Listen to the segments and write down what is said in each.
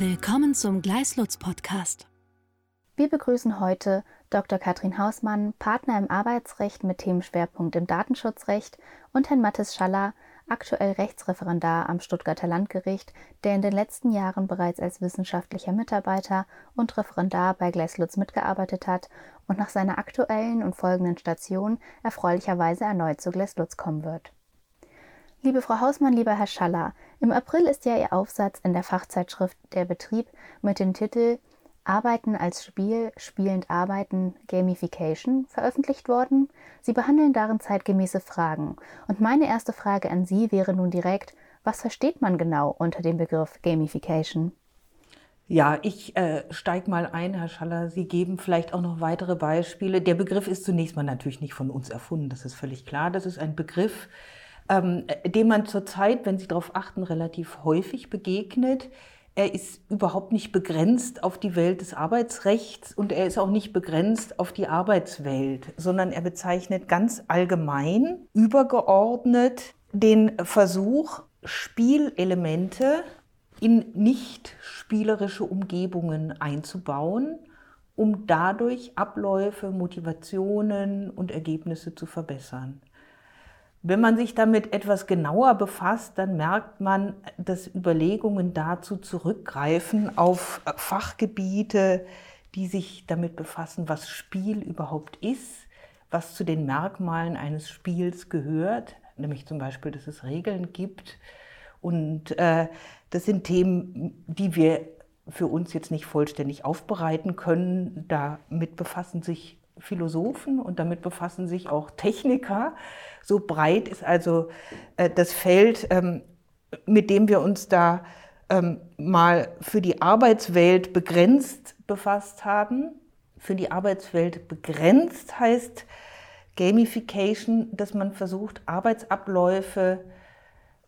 Willkommen zum Gleislutz Podcast. Wir begrüßen heute Dr. Katrin Hausmann, Partner im Arbeitsrecht mit Themenschwerpunkt im Datenschutzrecht und Herrn Mathis Schaller, aktuell Rechtsreferendar am Stuttgarter Landgericht, der in den letzten Jahren bereits als wissenschaftlicher Mitarbeiter und Referendar bei Gleislutz mitgearbeitet hat und nach seiner aktuellen und folgenden Station erfreulicherweise erneut zu Gleislutz kommen wird. Liebe Frau Hausmann, lieber Herr Schaller, im April ist ja Ihr Aufsatz in der Fachzeitschrift Der Betrieb mit dem Titel Arbeiten als Spiel, spielend arbeiten, Gamification veröffentlicht worden. Sie behandeln darin zeitgemäße Fragen. Und meine erste Frage an Sie wäre nun direkt, was versteht man genau unter dem Begriff Gamification? Ja, ich äh, steige mal ein, Herr Schaller. Sie geben vielleicht auch noch weitere Beispiele. Der Begriff ist zunächst mal natürlich nicht von uns erfunden, das ist völlig klar. Das ist ein Begriff, ähm, dem man zurzeit, wenn Sie darauf achten, relativ häufig begegnet. Er ist überhaupt nicht begrenzt auf die Welt des Arbeitsrechts und er ist auch nicht begrenzt auf die Arbeitswelt, sondern er bezeichnet ganz allgemein, übergeordnet den Versuch, Spielelemente in nicht spielerische Umgebungen einzubauen, um dadurch Abläufe, Motivationen und Ergebnisse zu verbessern. Wenn man sich damit etwas genauer befasst, dann merkt man, dass Überlegungen dazu zurückgreifen auf Fachgebiete, die sich damit befassen, was Spiel überhaupt ist, was zu den Merkmalen eines Spiels gehört, nämlich zum Beispiel, dass es Regeln gibt. Und äh, das sind Themen, die wir für uns jetzt nicht vollständig aufbereiten können. Damit befassen sich Philosophen und damit befassen sich auch Techniker. So breit ist also äh, das Feld, ähm, mit dem wir uns da ähm, mal für die Arbeitswelt begrenzt befasst haben. Für die Arbeitswelt begrenzt heißt Gamification, dass man versucht, Arbeitsabläufe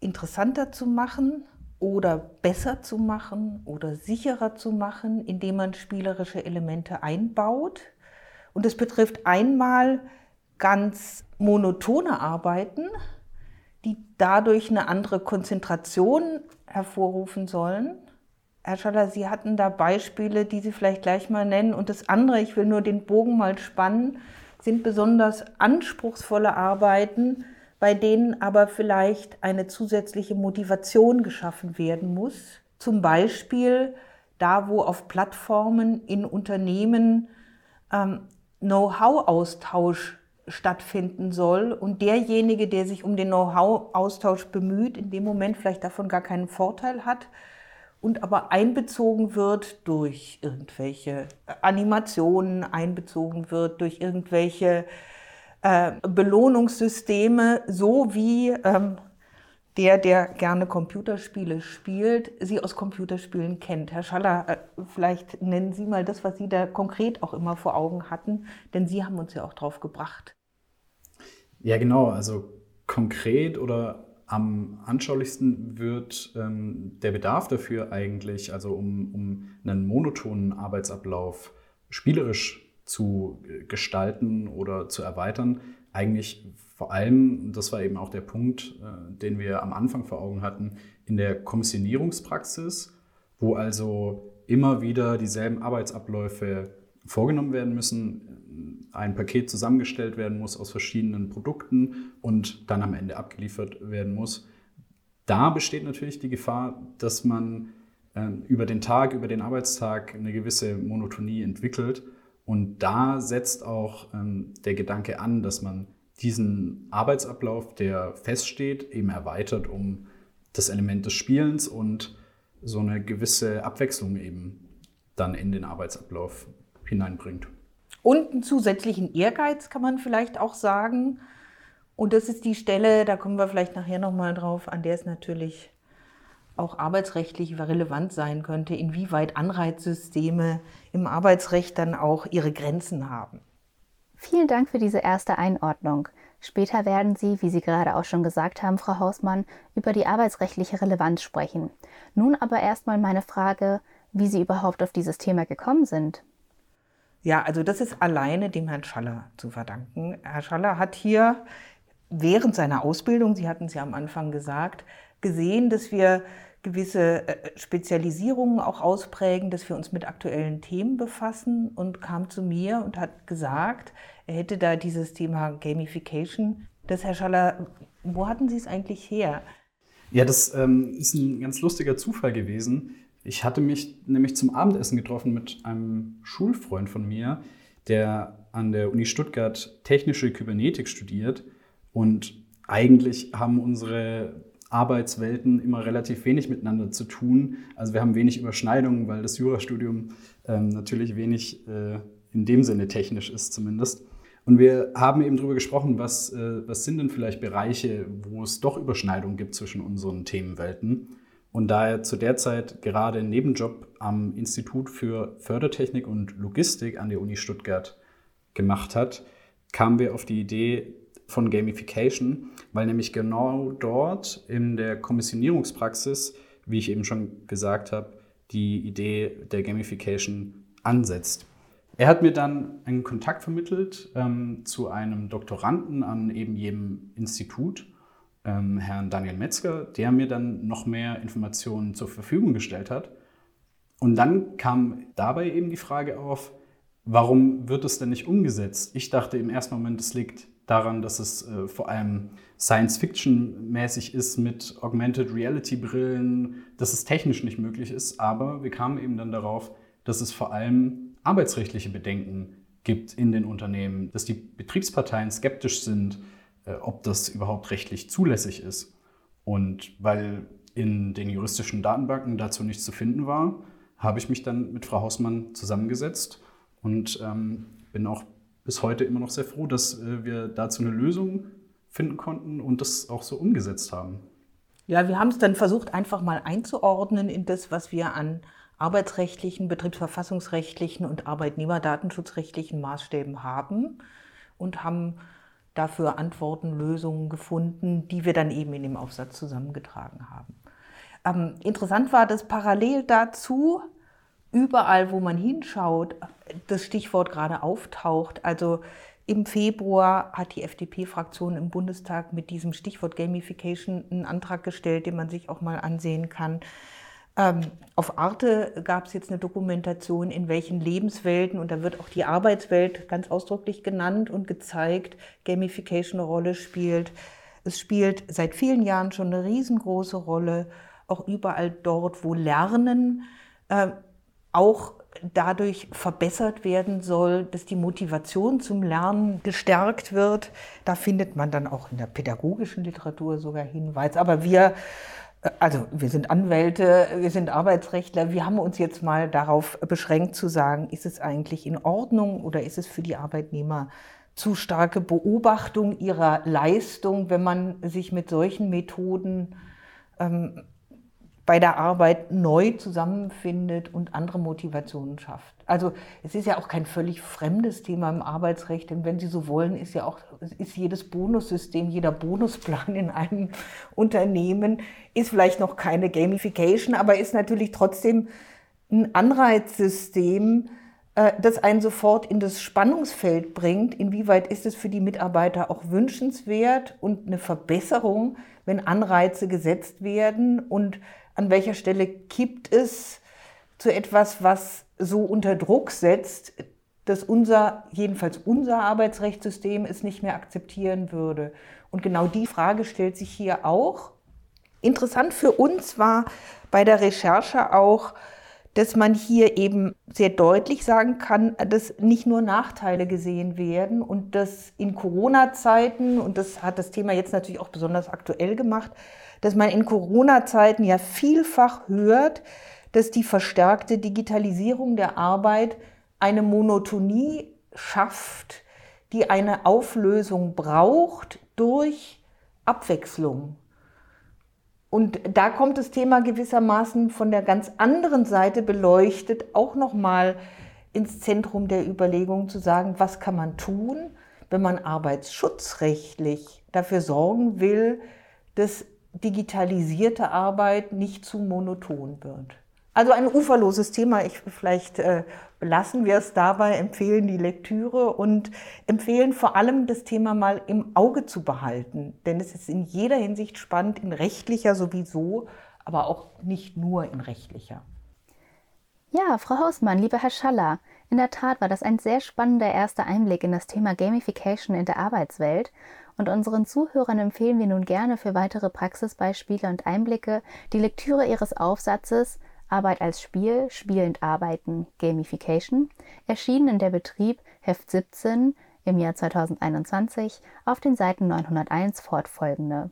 interessanter zu machen oder besser zu machen oder sicherer zu machen, indem man spielerische Elemente einbaut. Und es betrifft einmal ganz monotone Arbeiten, die dadurch eine andere Konzentration hervorrufen sollen. Herr Schaller, Sie hatten da Beispiele, die Sie vielleicht gleich mal nennen. Und das andere, ich will nur den Bogen mal spannen, sind besonders anspruchsvolle Arbeiten, bei denen aber vielleicht eine zusätzliche Motivation geschaffen werden muss. Zum Beispiel da, wo auf Plattformen in Unternehmen ähm, Know-how-Austausch stattfinden soll. Und derjenige, der sich um den Know-how-Austausch bemüht, in dem Moment vielleicht davon gar keinen Vorteil hat und aber einbezogen wird durch irgendwelche Animationen, einbezogen wird durch irgendwelche äh, Belohnungssysteme, so wie ähm, der, der gerne Computerspiele spielt, sie aus Computerspielen kennt. Herr Schaller, äh, vielleicht nennen Sie mal das, was Sie da konkret auch immer vor Augen hatten, denn Sie haben uns ja auch drauf gebracht. Ja, genau. Also konkret oder am anschaulichsten wird ähm, der Bedarf dafür eigentlich, also um, um einen monotonen Arbeitsablauf spielerisch zu gestalten oder zu erweitern, eigentlich vor allem, das war eben auch der Punkt, äh, den wir am Anfang vor Augen hatten, in der Kommissionierungspraxis, wo also immer wieder dieselben Arbeitsabläufe vorgenommen werden müssen, ein Paket zusammengestellt werden muss aus verschiedenen Produkten und dann am Ende abgeliefert werden muss. Da besteht natürlich die Gefahr, dass man äh, über den Tag, über den Arbeitstag eine gewisse Monotonie entwickelt. Und da setzt auch ähm, der Gedanke an, dass man diesen Arbeitsablauf, der feststeht, eben erweitert um das Element des Spielens und so eine gewisse Abwechslung eben dann in den Arbeitsablauf hineinbringt. Und einen zusätzlichen Ehrgeiz kann man vielleicht auch sagen. Und das ist die Stelle, da kommen wir vielleicht nachher nochmal drauf, an der es natürlich auch arbeitsrechtlich relevant sein könnte, inwieweit Anreizsysteme im Arbeitsrecht dann auch ihre Grenzen haben. Vielen Dank für diese erste Einordnung. Später werden Sie, wie Sie gerade auch schon gesagt haben, Frau Hausmann, über die arbeitsrechtliche Relevanz sprechen. Nun aber erstmal meine Frage, wie Sie überhaupt auf dieses Thema gekommen sind. Ja, also das ist alleine dem Herrn Schaller zu verdanken. Herr Schaller hat hier während seiner Ausbildung, Sie hatten es ja am Anfang gesagt, gesehen, dass wir gewisse äh, Spezialisierungen auch ausprägen, dass wir uns mit aktuellen Themen befassen und kam zu mir und hat gesagt, er hätte da dieses Thema Gamification. Das, Herr Schaller, wo hatten Sie es eigentlich her? Ja, das ähm, ist ein ganz lustiger Zufall gewesen. Ich hatte mich nämlich zum Abendessen getroffen mit einem Schulfreund von mir, der an der Uni Stuttgart technische Kybernetik studiert. Und eigentlich haben unsere Arbeitswelten immer relativ wenig miteinander zu tun. Also wir haben wenig Überschneidungen, weil das Jurastudium ähm, natürlich wenig äh, in dem Sinne technisch ist zumindest. Und wir haben eben darüber gesprochen, was, äh, was sind denn vielleicht Bereiche, wo es doch Überschneidungen gibt zwischen unseren Themenwelten. Und da er zu der Zeit gerade einen Nebenjob am Institut für Fördertechnik und Logistik an der Uni Stuttgart gemacht hat, kamen wir auf die Idee von Gamification, weil nämlich genau dort in der Kommissionierungspraxis, wie ich eben schon gesagt habe, die Idee der Gamification ansetzt. Er hat mir dann einen Kontakt vermittelt ähm, zu einem Doktoranden an eben jedem Institut ähm, Herrn Daniel Metzger, der mir dann noch mehr Informationen zur Verfügung gestellt hat. Und dann kam dabei eben die Frage auf, warum wird es denn nicht umgesetzt? Ich dachte im ersten Moment, es liegt daran, dass es äh, vor allem Science-Fiction-mäßig ist mit Augmented Reality-Brillen, dass es technisch nicht möglich ist. Aber wir kamen eben dann darauf, dass es vor allem arbeitsrechtliche Bedenken gibt in den Unternehmen, dass die Betriebsparteien skeptisch sind, äh, ob das überhaupt rechtlich zulässig ist. Und weil in den juristischen Datenbanken dazu nichts zu finden war, habe ich mich dann mit Frau Hausmann zusammengesetzt und ähm, bin auch bis heute immer noch sehr froh, dass äh, wir dazu eine Lösung finden konnten und das auch so umgesetzt haben. Ja, wir haben es dann versucht, einfach mal einzuordnen in das, was wir an arbeitsrechtlichen, betriebsverfassungsrechtlichen und arbeitnehmerdatenschutzrechtlichen Maßstäben haben und haben dafür Antworten, Lösungen gefunden, die wir dann eben in dem Aufsatz zusammengetragen haben. Ähm, interessant war, dass parallel dazu überall, wo man hinschaut, das Stichwort gerade auftaucht. Also im Februar hat die FDP-Fraktion im Bundestag mit diesem Stichwort Gamification einen Antrag gestellt, den man sich auch mal ansehen kann. Ähm, auf Arte gab es jetzt eine Dokumentation, in welchen Lebenswelten, und da wird auch die Arbeitswelt ganz ausdrücklich genannt und gezeigt, Gamification eine Rolle spielt. Es spielt seit vielen Jahren schon eine riesengroße Rolle, auch überall dort, wo Lernen äh, auch dadurch verbessert werden soll, dass die Motivation zum Lernen gestärkt wird. Da findet man dann auch in der pädagogischen Literatur sogar Hinweis. Aber wir also wir sind Anwälte, wir sind Arbeitsrechtler, wir haben uns jetzt mal darauf beschränkt zu sagen, ist es eigentlich in Ordnung oder ist es für die Arbeitnehmer zu starke Beobachtung ihrer Leistung, wenn man sich mit solchen Methoden ähm, bei der Arbeit neu zusammenfindet und andere Motivationen schafft. Also es ist ja auch kein völlig fremdes Thema im Arbeitsrecht, denn wenn Sie so wollen, ist ja auch ist jedes Bonussystem, jeder Bonusplan in einem Unternehmen ist vielleicht noch keine Gamification, aber ist natürlich trotzdem ein Anreizsystem, äh, das einen sofort in das Spannungsfeld bringt. Inwieweit ist es für die Mitarbeiter auch wünschenswert und eine Verbesserung, wenn Anreize gesetzt werden und an welcher Stelle kippt es zu etwas, was so unter Druck setzt, dass unser, jedenfalls unser Arbeitsrechtssystem es nicht mehr akzeptieren würde. Und genau die Frage stellt sich hier auch. Interessant für uns war bei der Recherche auch, dass man hier eben sehr deutlich sagen kann, dass nicht nur Nachteile gesehen werden und dass in Corona-Zeiten, und das hat das Thema jetzt natürlich auch besonders aktuell gemacht, dass man in Corona-Zeiten ja vielfach hört, dass die verstärkte Digitalisierung der Arbeit eine Monotonie schafft, die eine Auflösung braucht durch Abwechslung. Und da kommt das Thema gewissermaßen von der ganz anderen Seite beleuchtet auch nochmal ins Zentrum der Überlegung zu sagen, was kann man tun, wenn man arbeitsschutzrechtlich dafür sorgen will, dass digitalisierte Arbeit nicht zu monoton wird. Also ein uferloses Thema. Ich, vielleicht äh, belassen wir es dabei, empfehlen die Lektüre und empfehlen vor allem das Thema mal im Auge zu behalten. Denn es ist in jeder Hinsicht spannend, in rechtlicher sowieso, aber auch nicht nur in rechtlicher. Ja, Frau Hausmann, lieber Herr Schaller, in der Tat war das ein sehr spannender erster Einblick in das Thema Gamification in der Arbeitswelt. Und unseren Zuhörern empfehlen wir nun gerne für weitere Praxisbeispiele und Einblicke die Lektüre ihres Aufsatzes Arbeit als Spiel, spielend arbeiten, Gamification, erschienen in der Betrieb Heft 17 im Jahr 2021 auf den Seiten 901 fortfolgende.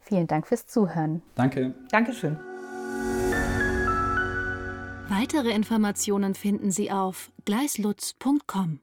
Vielen Dank fürs Zuhören. Danke. Dankeschön. Weitere Informationen finden Sie auf gleislutz.com.